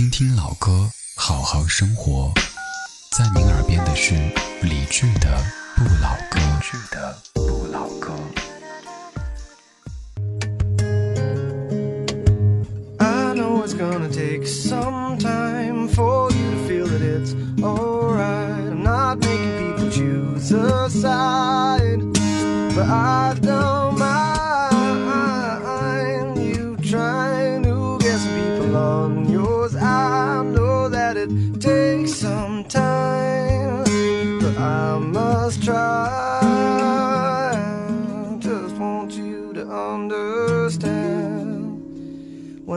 听听老歌，好好生活。在您耳边的是理智的不老歌。理智的不老歌。I know it's gonna take some time for you to feel that it's alright. I'm not making people choose a side, but I don't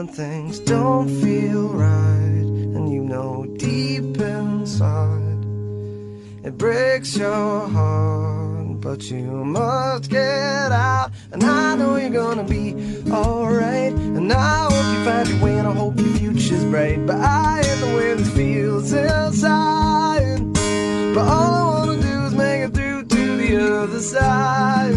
when things don't feel right, and you know deep inside it breaks your heart, but you must get out. And I know you're gonna be alright, and I hope you find your way, and I hope your future's bright. But I hate the way this feels inside. But all I wanna do is make it through to the other side.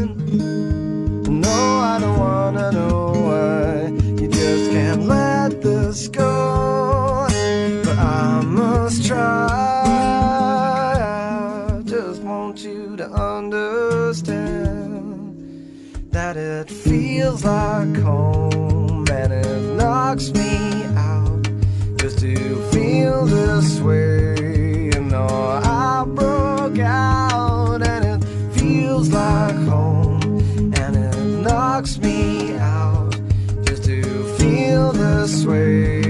That it feels like home and it knocks me out just to feel this way. You know, I broke out and it feels like home and it knocks me out just to feel this way.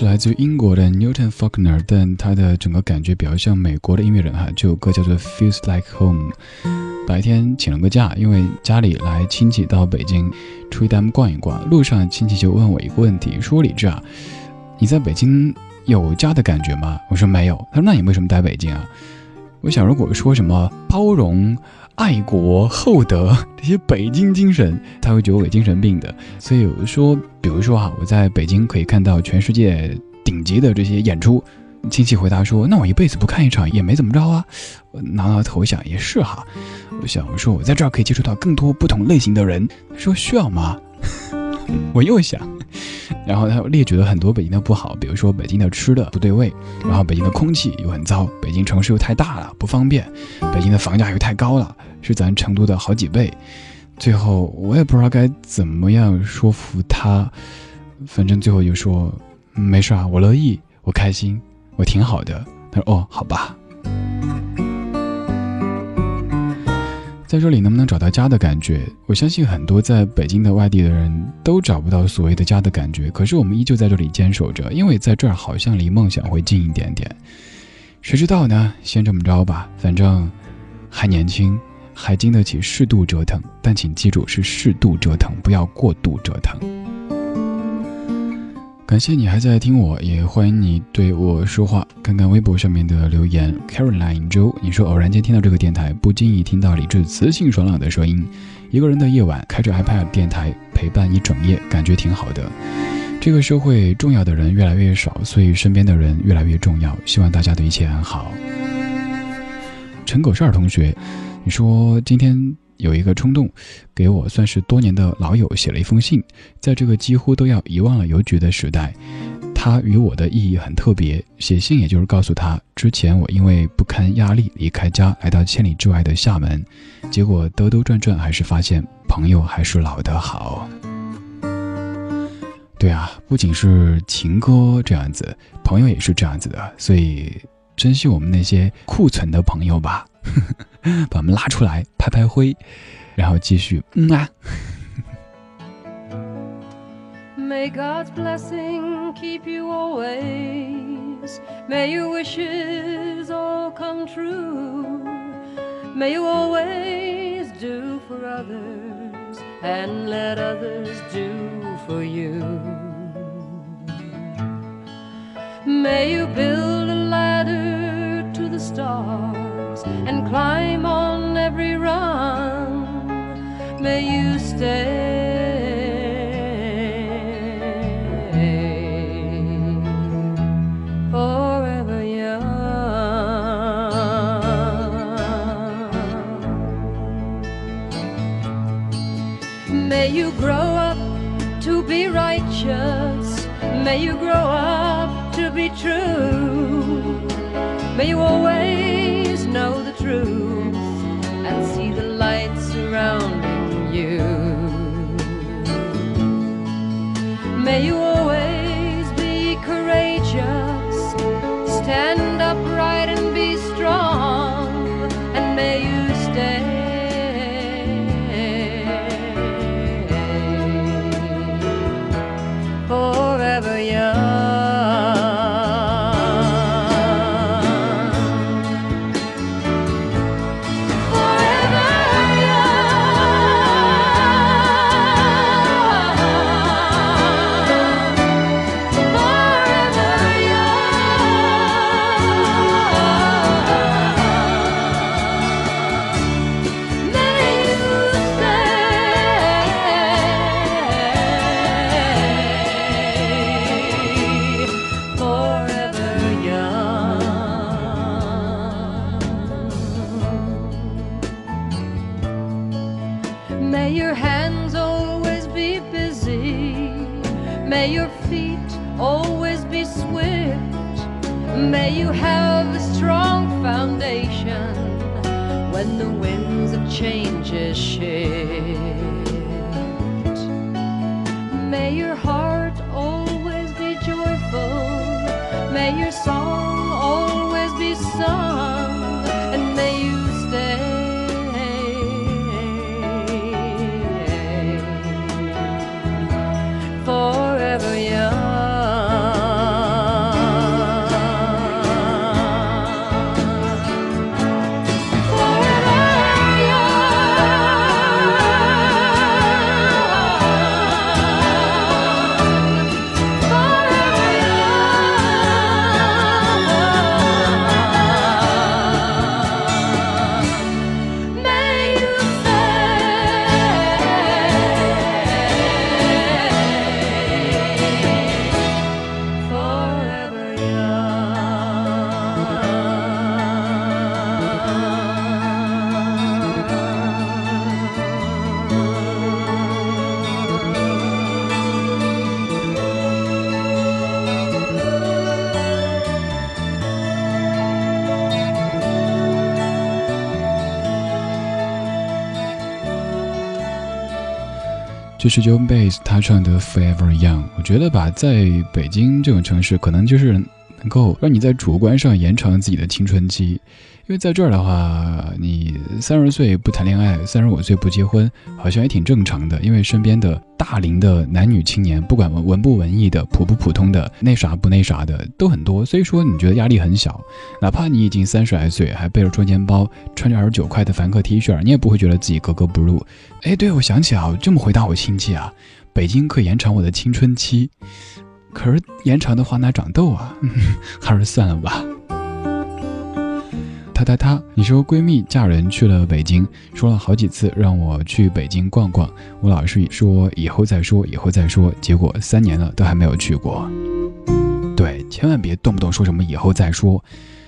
是来自于英国的 Newton Faulkner，但他的整个感觉比较像美国的音乐人哈。这首歌叫做 Feels Like Home。白天请了个假，因为家里来亲戚到北京，出去他们逛一逛。路上亲戚就问我一个问题，说李志啊，你在北京有家的感觉吗？我说没有。他说那你为什么待北京啊？我想如果说什么包容、爱国、厚德这些北京精神，他会觉得我有精神病的。所以我说，比如说哈，我在北京可以看到全世界顶级的这些演出。亲戚回答说：“那我一辈子不看一场也没怎么着啊。”我挠挠头想也是哈。我想说我在这儿可以接触到更多不同类型的人。说需要吗？我又想，然后他列举了很多北京的不好，比如说北京的吃的不对味，然后北京的空气又很糟，北京城市又太大了不方便，北京的房价又太高了，是咱成都的好几倍。最后我也不知道该怎么样说服他，反正最后就说、嗯没事啊，我乐意，我开心，我挺好的。他说哦，好吧。在这里能不能找到家的感觉？我相信很多在北京的外地的人都找不到所谓的家的感觉，可是我们依旧在这里坚守着，因为在这儿好像离梦想会近一点点。谁知道呢？先这么着吧，反正还年轻，还经得起适度折腾，但请记住是适度折腾，不要过度折腾。感谢你还在听我，也欢迎你对我说话。看看微博上面的留言，Caroline 周，你说偶然间听到这个电台，不经意听到李志磁性爽朗的声音，一个人的夜晚，开着 iPad 电台陪伴一整夜，感觉挺好的。这个社会重要的人越来越少，所以身边的人越来越重要。希望大家的一切安好。陈狗善同学，你说今天有一个冲动，给我算是多年的老友写了一封信。在这个几乎都要遗忘了邮局的时代，他与我的意义很特别。写信也就是告诉他，之前我因为不堪压力离开家，来到千里之外的厦门，结果兜兜转转还是发现朋友还是老的好。对啊，不仅是情歌这样子，朋友也是这样子的，所以珍惜我们那些库存的朋友吧，把我们拉出来拍拍灰，然后继续嗯啊。May God's blessing keep you always. May your wishes all come true. May you always do for others and let others do for you. May you build climb on every rung. May you stay. Forever young. May you grow up to be righteous. May you grow up to be true. May you always May you have a strong foundation when the winds of change shift. May your heart always be joyful. May your song always be sung. 是 John Bass 他唱的 Forever Young，我觉得吧，在北京这种城市，可能就是能够让你在主观上延长自己的青春期。因为在这儿的话，你三十岁不谈恋爱，三十五岁不结婚，好像也挺正常的。因为身边的大龄的男女青年，不管文文不文艺的、普不普通的、那啥不那啥的，都很多。所以说，你觉得压力很小，哪怕你已经三十来岁，还背着双肩包，穿着二十九块的凡客 T 恤，你也不会觉得自己格格不入。哎，对，我想起啊，这么回答我亲戚啊，北京可以延长我的青春期，可是延长的话哪长痘啊？还是算了吧。她她她，你说闺蜜嫁人去了北京，说了好几次让我去北京逛逛，我老是说以后再说，以后再说，结果三年了都还没有去过。对，千万别动不动说什么以后再说，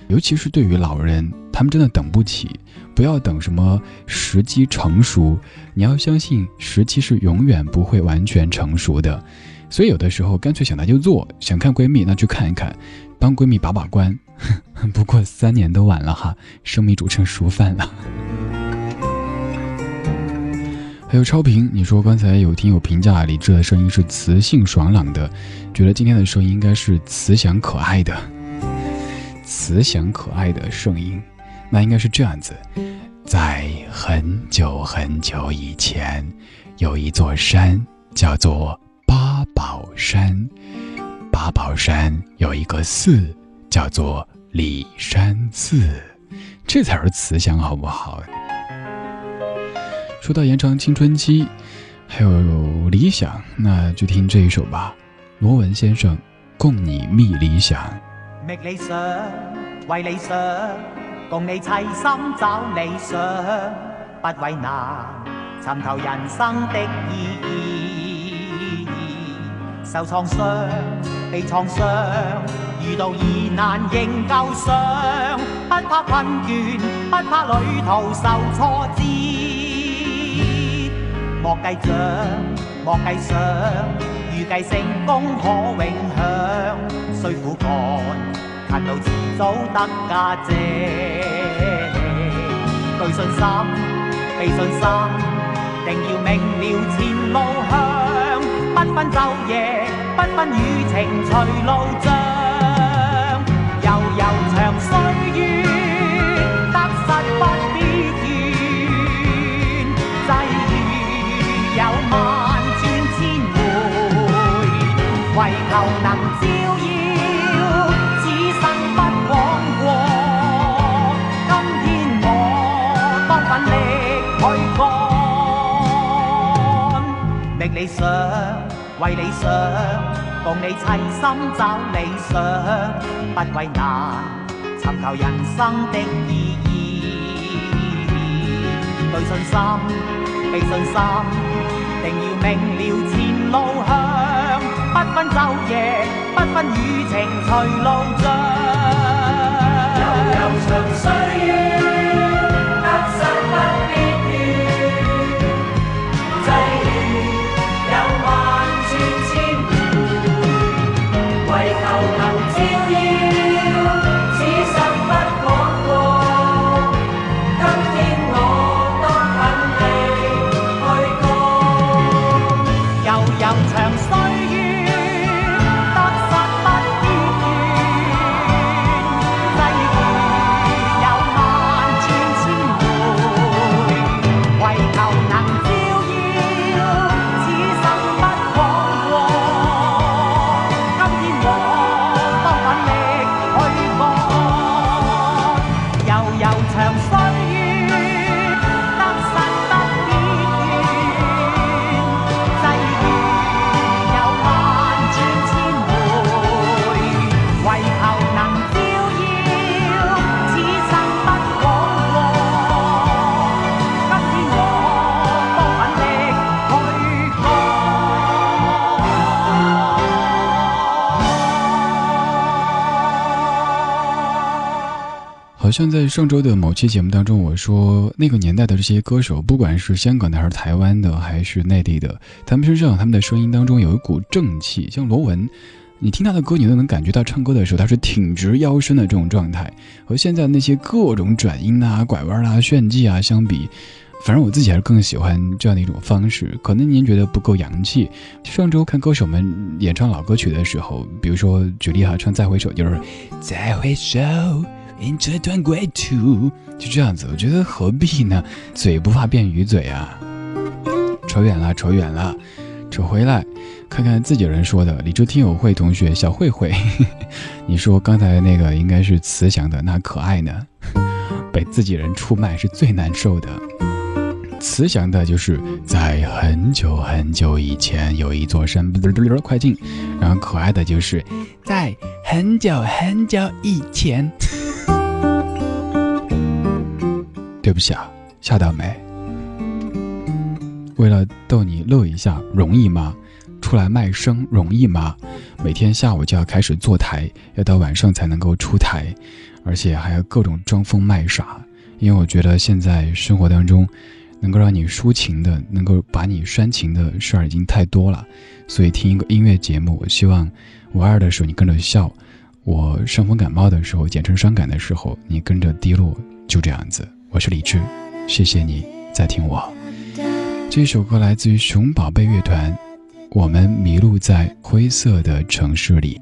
尤其是对于老人，他们真的等不起。不要等什么时机成熟，你要相信时机是永远不会完全成熟的。所以有的时候干脆想来就做，想看闺蜜那去看一看，帮闺蜜把把关。不过三年都晚了哈，生米煮成熟饭了。还有超平，你说刚才有听友评价李志的声音是磁性爽朗的，觉得今天的声音应该是慈祥可爱的。慈祥可爱的声音，那应该是这样子。在很久很久以前，有一座山，叫做。八宝山，八宝山有一个寺，叫做李山寺，这才是慈祥，好不好？说到延长青春期，还有理想，那就听这一首吧。罗文先生，共你觅理想。觅理想，为理想，共你齐心找理想，不为难，寻求人生的意义。受创伤，被创伤，遇到疑难仍旧上，不怕困倦，不怕旅途受挫折。莫计奖，莫计赏，预计成功可永享。需苦干，勤劳迟早得价值。具信心，备信心，定要明了前路向。不分昼夜，不分雨晴随路障。悠长岁月，得失不必怨。际遇有万转千回，唯求能照耀此生不枉过。今天我当奋力去干，觅理想。为理想，共你齐心找理想，不畏难，寻求人生的意义。对信心，被信心，定要明了前路向，不分昼夜，不分雨晴随路障。像在上周的某期节目当中，我说那个年代的这些歌手，不管是香港的还是台湾的还是内地的，他们身上他们的声音当中有一股正气。像罗文，你听他的歌，你都能感觉到唱歌的时候他是挺直腰身的这种状态。和现在那些各种转音啊、拐弯啊、炫技啊相比，反正我自己还是更喜欢这样的一种方式。可能您觉得不够洋气。上周看歌手们演唱老歌曲的时候，比如说举例哈，唱《再回首》就是再回首。这段归途就这样子，我觉得何必呢？嘴不怕变鱼嘴啊！扯远了，扯远了，扯回来，看看自己人说的。理智听友会同学小慧慧，你说刚才那个应该是慈祥的，那可爱呢？被自己人出卖是最难受的。慈祥的就是在很久很久以前有一座山，快进。然后可爱的就是在很久很久以前。对不起啊，吓到没？为了逗你乐一下，容易吗？出来卖声容易吗？每天下午就要开始坐台，要到晚上才能够出台，而且还要各种装疯卖傻。因为我觉得现在生活当中，能够让你抒情的，能够把你煽情的事儿已经太多了，所以听一个音乐节目，我希望我二的时候你跟着笑，我伤风感冒的时候，简称伤感的时候，你跟着低落，就这样子。我是李志，谢谢你在听我。这首歌来自于熊宝贝乐团，我们迷路在灰色的城市里。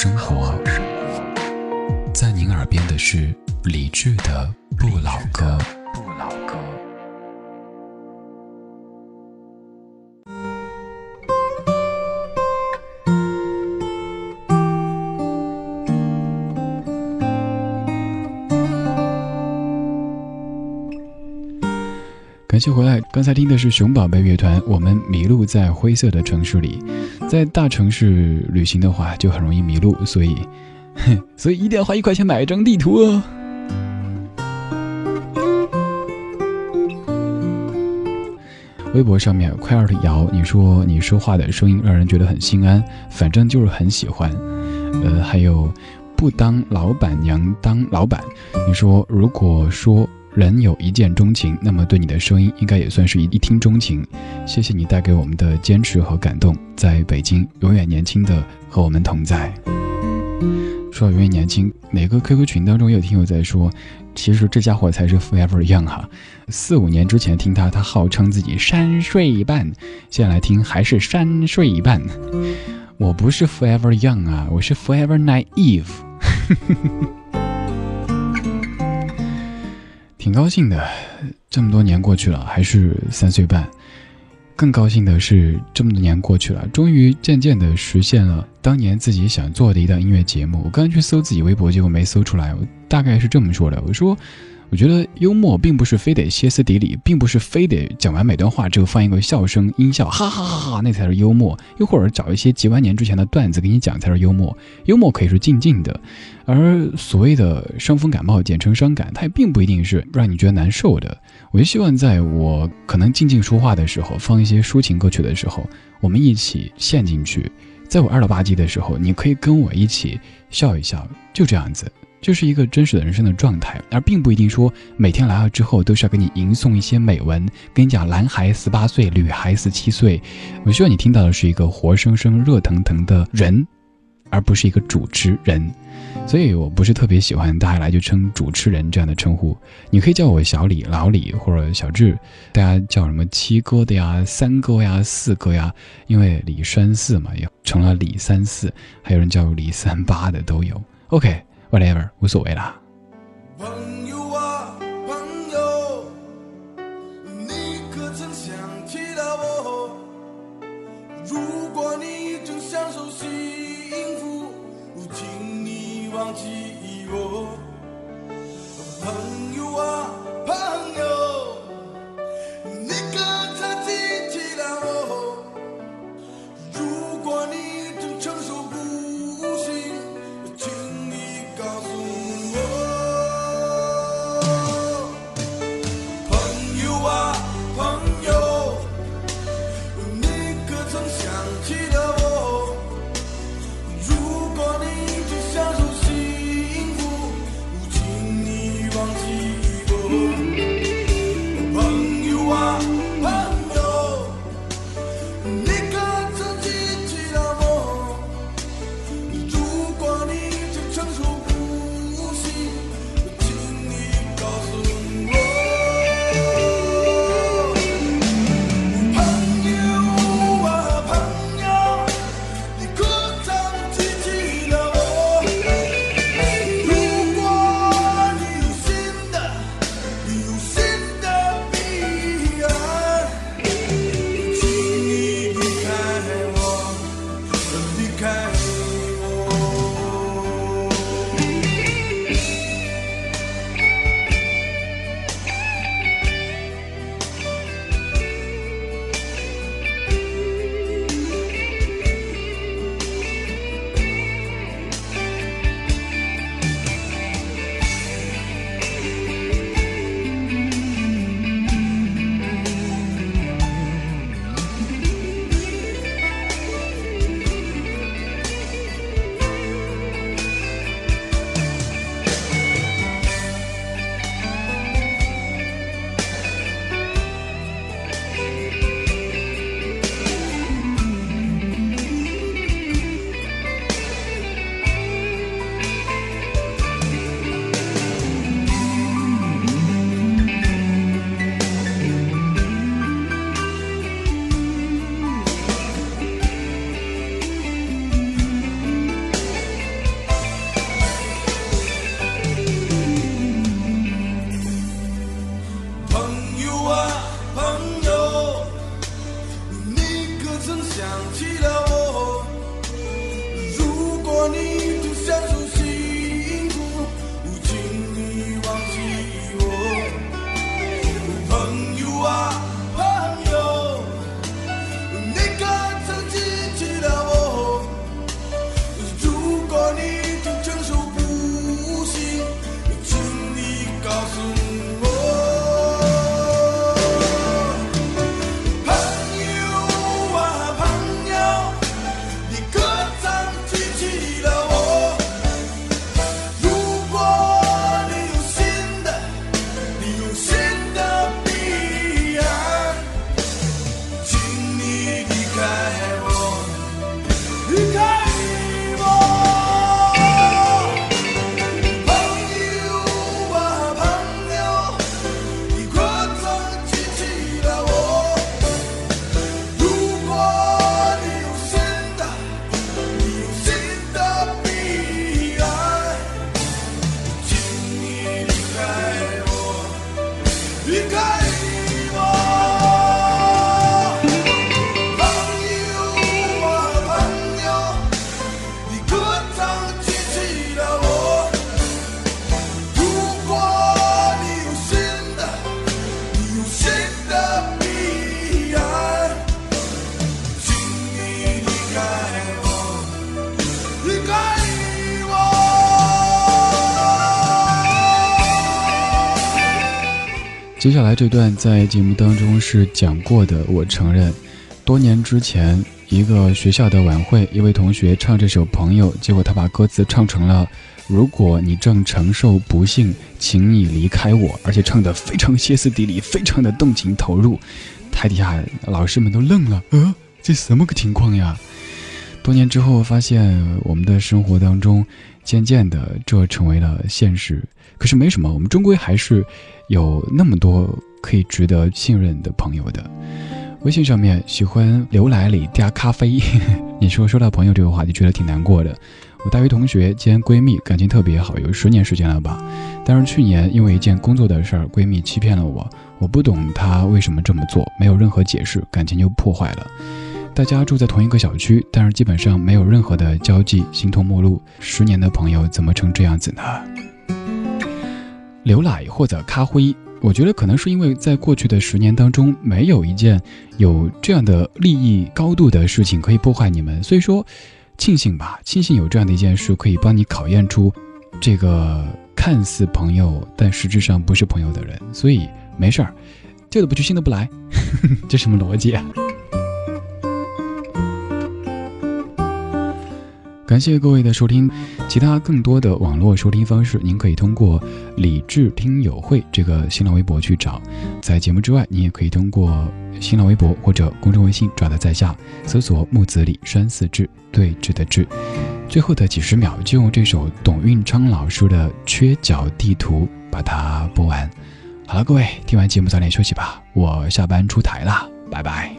生活。在您耳边的是李志的不老歌。感谢回来。刚才听的是熊宝贝乐团，我们迷路在灰色的城市里。在大城市旅行的话，就很容易迷路，所以，所以一定要花一块钱买一张地图哦。微博上面快二的瑶，你说你说话的声音让人觉得很心安，反正就是很喜欢。呃，还有不当老板娘当老板，你说如果说人有一见钟情，那么对你的声音应该也算是一一听钟情。谢谢你带给我们的坚持和感动，在北京永远年轻的和我们同在。说到永远年轻，哪个 QQ 群当中有听友在说，其实这家伙才是 forever young 哈。四五年之前听他，他号称自己三岁半，现在来听还是三岁半。我不是 forever young 啊，我是 forever naive。挺高兴的，这么多年过去了，还是三岁半。更高兴的是，这么多年过去了，终于渐渐地实现了当年自己想做的一档音乐节目。我刚去搜自己微博，结果没搜出来。我大概是这么说的：我说，我觉得幽默并不是非得歇斯底里，并不是非得讲完每段话之后放一个笑声音效，哈哈哈哈，那才是幽默。又或者找一些几万年之前的段子给你讲才是幽默。幽默可以是静静的，而所谓的伤风感冒，简称伤感，它也并不一定是让你觉得难受的。我就希望在我可能静静说话的时候，放一些抒情歌曲的时候，我们一起陷进去。在我二了吧唧的时候，你可以跟我一起笑一笑，就这样子，就是一个真实的人生的状态，而并不一定说每天来了之后都是要给你吟诵一些美文，跟你讲男孩十八岁，女孩十七岁。我希望你听到的是一个活生生、热腾腾的人，而不是一个主持人。所以我不是特别喜欢大家来就称主持人这样的称呼，你可以叫我小李、老李或者小智，大家叫什么七哥的呀、三哥呀、四哥呀，因为李三四嘛，也成了李三四，还有人叫李三八的都有。OK whatever，无所谓啦。朋友啊，朋友，你可曾想起了我？如果你正享受幸福，请你忘记我。接下来这段在节目当中是讲过的，我承认，多年之前一个学校的晚会，一位同学唱这首《朋友》，结果他把歌词唱成了“如果你正承受不幸，请你离开我”，而且唱得非常歇斯底里，非常的动情投入，台底下老师们都愣了，呃，这什么个情况呀？多年之后发现，我们的生活当中，渐渐的这成为了现实。可是没什么，我们终归还是有那么多可以值得信任的朋友的。微信上面喜欢牛奶里加咖啡，你说说到朋友这个话题，觉得挺难过的。我大学同学兼闺蜜感情特别好，有十年时间了吧。但是去年因为一件工作的事儿，闺蜜欺骗了我，我不懂她为什么这么做，没有任何解释，感情就破坏了。大家住在同一个小区，但是基本上没有任何的交际，形同陌路。十年的朋友怎么成这样子呢？牛奶或者咖啡，我觉得可能是因为在过去的十年当中，没有一件有这样的利益高度的事情可以破坏你们，所以说，庆幸吧，庆幸有这样的一件事可以帮你考验出这个看似朋友但实质上不是朋友的人，所以没事儿，旧的不去，新的不来，这什么逻辑啊？感谢各位的收听，其他更多的网络收听方式，您可以通过“理智听友会”这个新浪微博去找。在节目之外，你也可以通过新浪微博或者公众微信找到在下，搜索“木子李山四志”，对峙的志。最后的几十秒，就用这首董运昌老师的《缺角地图》把它播完。好了，各位听完节目早点休息吧，我下班出台了，拜拜。